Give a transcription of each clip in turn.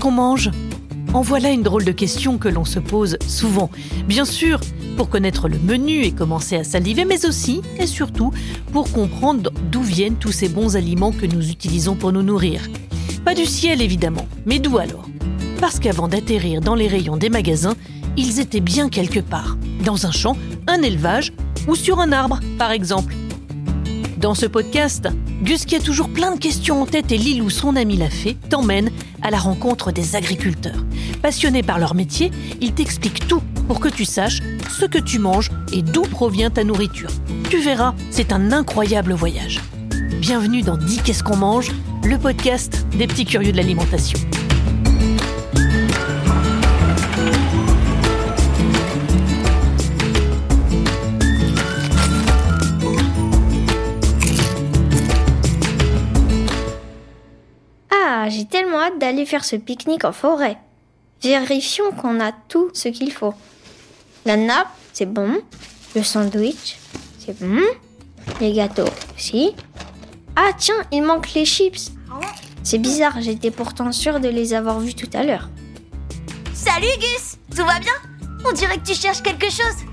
qu'on mange En voilà une drôle de question que l'on se pose souvent. Bien sûr, pour connaître le menu et commencer à saliver, mais aussi et surtout pour comprendre d'où viennent tous ces bons aliments que nous utilisons pour nous nourrir. Pas du ciel évidemment, mais d'où alors? Parce qu'avant d'atterrir dans les rayons des magasins, ils étaient bien quelque part, dans un champ, un élevage ou sur un arbre par exemple. Dans ce podcast, Gus, qui a toujours plein de questions en tête et Lilou, son ami l'a fait, t'emmène à la rencontre des agriculteurs. Passionnés par leur métier, ils t'expliquent tout pour que tu saches ce que tu manges et d'où provient ta nourriture. Tu verras, c'est un incroyable voyage. Bienvenue dans Dis qu'est-ce qu'on mange, le podcast des petits curieux de l'alimentation. Hâte d'aller faire ce pique-nique en forêt. Vérifions qu'on a tout ce qu'il faut. La nappe, c'est bon. Le sandwich, c'est bon. Les gâteaux aussi. Ah tiens, il manque les chips. C'est bizarre, j'étais pourtant sûre de les avoir vus tout à l'heure. Salut Gus Tout va bien? On dirait que tu cherches quelque chose.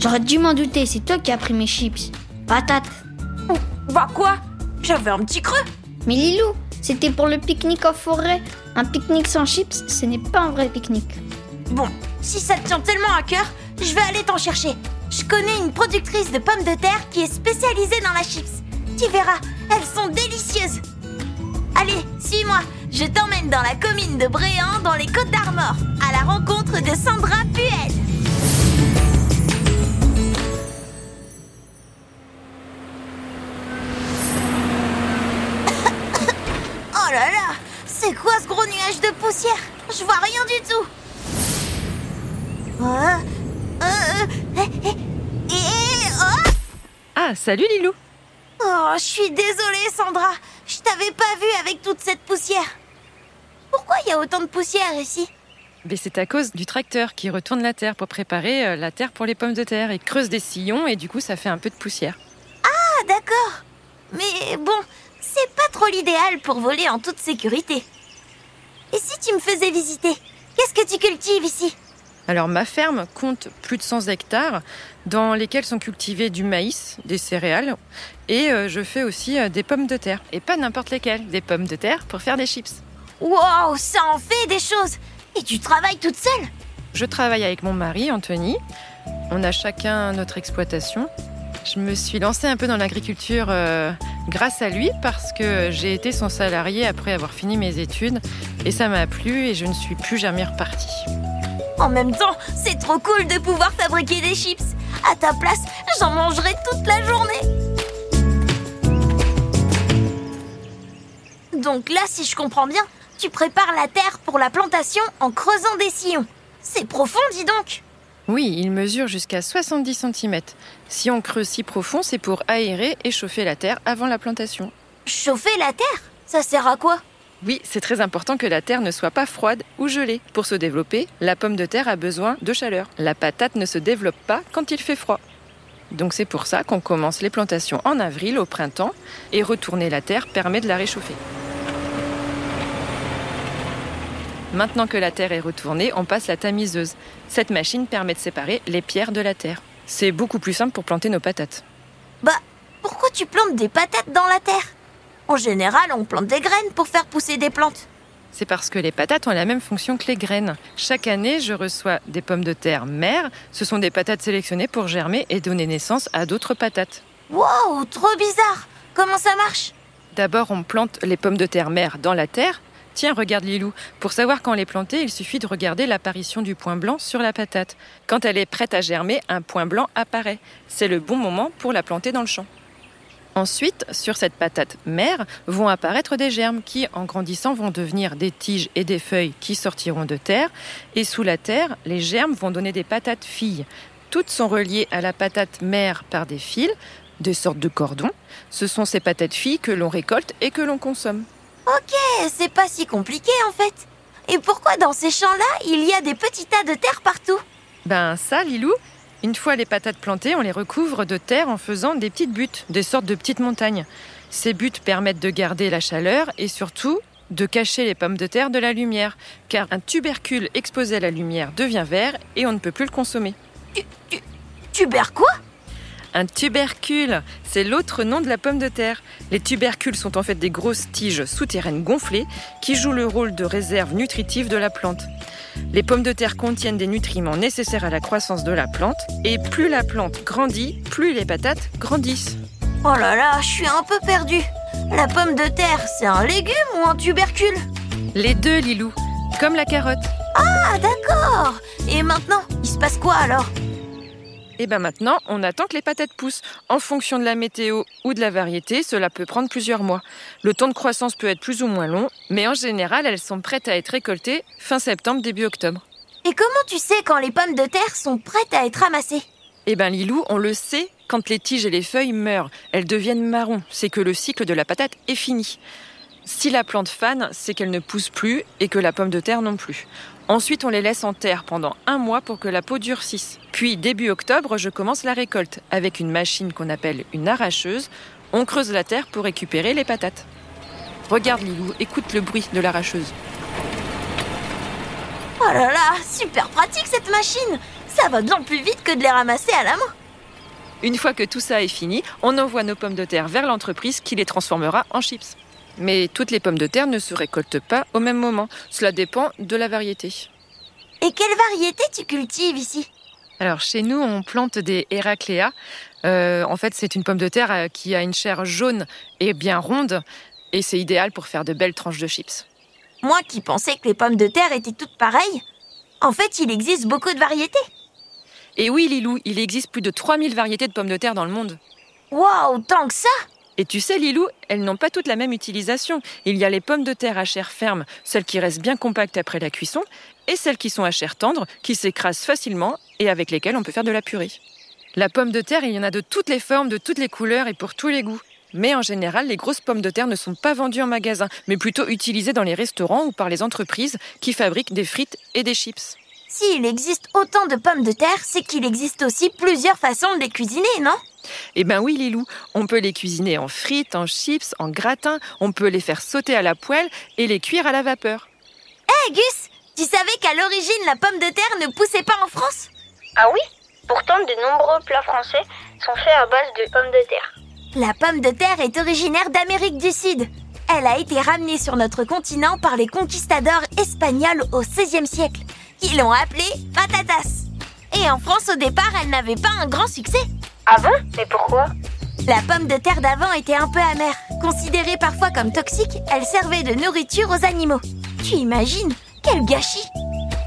J'aurais dû m'en douter, c'est toi qui as pris mes chips. Patate. Bah quoi? J'avais un petit creux. Mais Lilou, c'était pour le pique-nique en forêt. Un pique-nique sans chips, ce n'est pas un vrai pique-nique. Bon, si ça te tient tellement à cœur, je vais aller t'en chercher. Je connais une productrice de pommes de terre qui est spécialisée dans la chips. Tu verras, elles sont délicieuses. Allez, suis-moi. Je t'emmène dans la commune de Bréant, dans les Côtes d'Armor, à la rencontre de Sandra Puel. Nuage de poussière Je vois rien du tout. Euh, euh, eh, eh, oh Ah, salut Lilou Oh, je suis désolée, Sandra. Je t'avais pas vue avec toute cette poussière. Pourquoi il y a autant de poussière ici? Mais c'est à cause du tracteur qui retourne la terre pour préparer euh, la terre pour les pommes de terre. Il creuse des sillons et du coup ça fait un peu de poussière. Ah, d'accord. Mais bon, c'est pas trop l'idéal pour voler en toute sécurité. Et si tu me faisais visiter? Qu'est-ce que tu cultives ici? Alors ma ferme compte plus de 100 hectares dans lesquels sont cultivés du maïs, des céréales et euh, je fais aussi euh, des pommes de terre. Et pas n'importe lesquelles, des pommes de terre pour faire des chips. Wow, ça en fait des choses Et tu travailles toute seule? Je travaille avec mon mari, Anthony. On a chacun notre exploitation. Je me suis lancée un peu dans l'agriculture euh, grâce à lui parce que j'ai été son salarié après avoir fini mes études et ça m'a plu et je ne suis plus jamais repartie. En même temps, c'est trop cool de pouvoir fabriquer des chips. À ta place, j'en mangerai toute la journée. Donc là, si je comprends bien, tu prépares la terre pour la plantation en creusant des sillons. C'est profond, dis donc. Oui, il mesure jusqu'à 70 cm. Si on creuse si profond, c'est pour aérer et chauffer la terre avant la plantation. Chauffer la terre? Ça sert à quoi? Oui, c'est très important que la terre ne soit pas froide ou gelée. Pour se développer, la pomme de terre a besoin de chaleur. La patate ne se développe pas quand il fait froid. Donc c'est pour ça qu'on commence les plantations en avril au printemps et retourner la terre permet de la réchauffer. Maintenant que la terre est retournée, on passe la tamiseuse. Cette machine permet de séparer les pierres de la terre. C'est beaucoup plus simple pour planter nos patates. Bah, pourquoi tu plantes des patates dans la terre? En général, on plante des graines pour faire pousser des plantes. C'est parce que les patates ont la même fonction que les graines. Chaque année, je reçois des pommes de terre mères. Ce sont des patates sélectionnées pour germer et donner naissance à d'autres patates. Wow, trop bizarre Comment ça marche? D'abord, on plante les pommes de terre mères dans la terre. Tiens, regarde Lilou. Pour savoir quand les planter, il suffit de regarder l'apparition du point blanc sur la patate. Quand elle est prête à germer, un point blanc apparaît. C'est le bon moment pour la planter dans le champ. Ensuite, sur cette patate mère, vont apparaître des germes qui, en grandissant, vont devenir des tiges et des feuilles qui sortiront de terre. Et sous la terre, les germes vont donner des patates filles. Toutes sont reliées à la patate mère par des fils, des sortes de cordons. Ce sont ces patates filles que l'on récolte et que l'on consomme. Ok, c'est pas si compliqué en fait. Et pourquoi dans ces champs-là, il y a des petits tas de terre partout Ben ça, Lilou, une fois les patates plantées, on les recouvre de terre en faisant des petites buttes, des sortes de petites montagnes. Ces buttes permettent de garder la chaleur et surtout de cacher les pommes de terre de la lumière, car un tubercule exposé à la lumière devient vert et on ne peut plus le consommer. Tu, tu, tuber quoi un tubercule, c'est l'autre nom de la pomme de terre. Les tubercules sont en fait des grosses tiges souterraines gonflées qui jouent le rôle de réserve nutritive de la plante. Les pommes de terre contiennent des nutriments nécessaires à la croissance de la plante et plus la plante grandit, plus les patates grandissent. Oh là là, je suis un peu perdue. La pomme de terre, c'est un légume ou un tubercule? Les deux, Lilou, comme la carotte. Ah, d'accord. Et maintenant, il se passe quoi alors? Et bien maintenant, on attend que les patates poussent. En fonction de la météo ou de la variété, cela peut prendre plusieurs mois. Le temps de croissance peut être plus ou moins long, mais en général, elles sont prêtes à être récoltées fin septembre, début octobre. Et comment tu sais quand les pommes de terre sont prêtes à être ramassées? Eh bien Lilou, on le sait quand les tiges et les feuilles meurent. Elles deviennent marron. C'est que le cycle de la patate est fini. Si la plante fane, c'est qu'elle ne pousse plus et que la pomme de terre non plus. Ensuite, on les laisse en terre pendant un mois pour que la peau durcisse. Puis, début octobre, je commence la récolte. Avec une machine qu'on appelle une arracheuse, on creuse la terre pour récupérer les patates. Regarde Lilou, écoute le bruit de l'arracheuse. Oh là là, super pratique cette machine Ça va bien plus vite que de les ramasser à la main Une fois que tout ça est fini, on envoie nos pommes de terre vers l'entreprise qui les transformera en chips. Mais toutes les pommes de terre ne se récoltent pas au même moment. Cela dépend de la variété. Et quelle variété tu cultives ici? Alors chez nous, on plante des Heraclea. Euh, en fait, c'est une pomme de terre euh, qui a une chair jaune et bien ronde. Et c'est idéal pour faire de belles tranches de chips. Moi qui pensais que les pommes de terre étaient toutes pareilles, en fait, il existe beaucoup de variétés. Et oui, Lilou, il existe plus de 3000 variétés de pommes de terre dans le monde. Waouh, tant que ça et tu sais, Lilou, elles n'ont pas toutes la même utilisation. Il y a les pommes de terre à chair ferme, celles qui restent bien compactes après la cuisson, et celles qui sont à chair tendre, qui s'écrasent facilement et avec lesquelles on peut faire de la purée. La pomme de terre, il y en a de toutes les formes, de toutes les couleurs et pour tous les goûts. Mais en général, les grosses pommes de terre ne sont pas vendues en magasin, mais plutôt utilisées dans les restaurants ou par les entreprises qui fabriquent des frites et des chips. S'il existe autant de pommes de terre, c'est qu'il existe aussi plusieurs façons de les cuisiner, non? Eh ben oui, Lilou, on peut les cuisiner en frites, en chips, en gratin, on peut les faire sauter à la poêle et les cuire à la vapeur. Hé hey, Gus, tu savais qu'à l'origine la pomme de terre ne poussait pas en France? Ah oui Pourtant de nombreux plats français sont faits à base de pommes de terre. La pomme de terre est originaire d'Amérique du Sud. Elle a été ramenée sur notre continent par les conquistadors espagnols au XVIe siècle, qui l'ont appelée patatas. Et en France au départ, elle n'avait pas un grand succès. Ah bon? Mais pourquoi? La pomme de terre d'avant était un peu amère. Considérée parfois comme toxique, elle servait de nourriture aux animaux. Tu imagines? Quel gâchis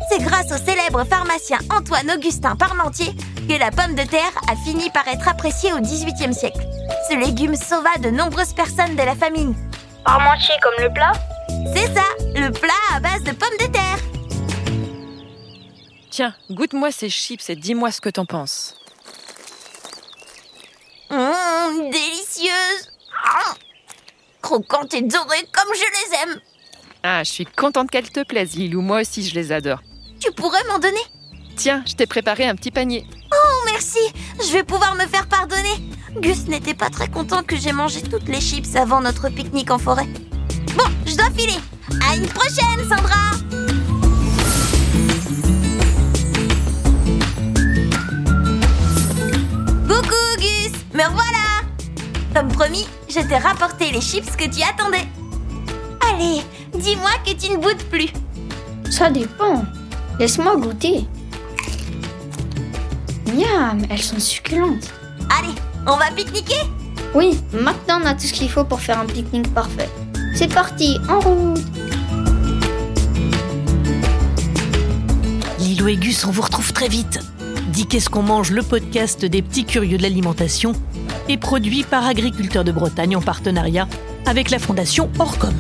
C'est grâce au célèbre pharmacien Antoine-Augustin Parmentier que la pomme de terre a fini par être appréciée au XVIIIe siècle. Ce légume sauva de nombreuses personnes de la famine. Parmentier comme le plat? C'est ça, le plat à base de pommes de terre. Tiens, goûte-moi ces chips et dis-moi ce que t'en penses. Mmh, délicieuse ah, Croquantes et dorées comme je les aime Ah, je suis contente qu'elles te plaisent, Lilou. Moi aussi, je les adore. Tu pourrais m'en donner? Tiens, je t'ai préparé un petit panier. Oh, merci Je vais pouvoir me faire pardonner. Gus n'était pas très content que j'ai mangé toutes les chips avant notre pique-nique en forêt. Bon, je dois filer. À une prochaine, Sandra Me voilà Comme promis, je t'ai rapporté les chips que tu attendais. Allez, dis-moi que tu ne goûtes plus. Ça dépend. Laisse-moi goûter. Miam, elles sont succulentes. Allez, on va pique-niquer? Oui, maintenant on a tout ce qu'il faut pour faire un pique-nique parfait. C'est parti, en route Lilo et Gus, on vous retrouve très vite. Dis qu'est-ce qu'on mange, le podcast des petits curieux de l'alimentation, est produit par Agriculteurs de Bretagne en partenariat avec la Fondation Orcom.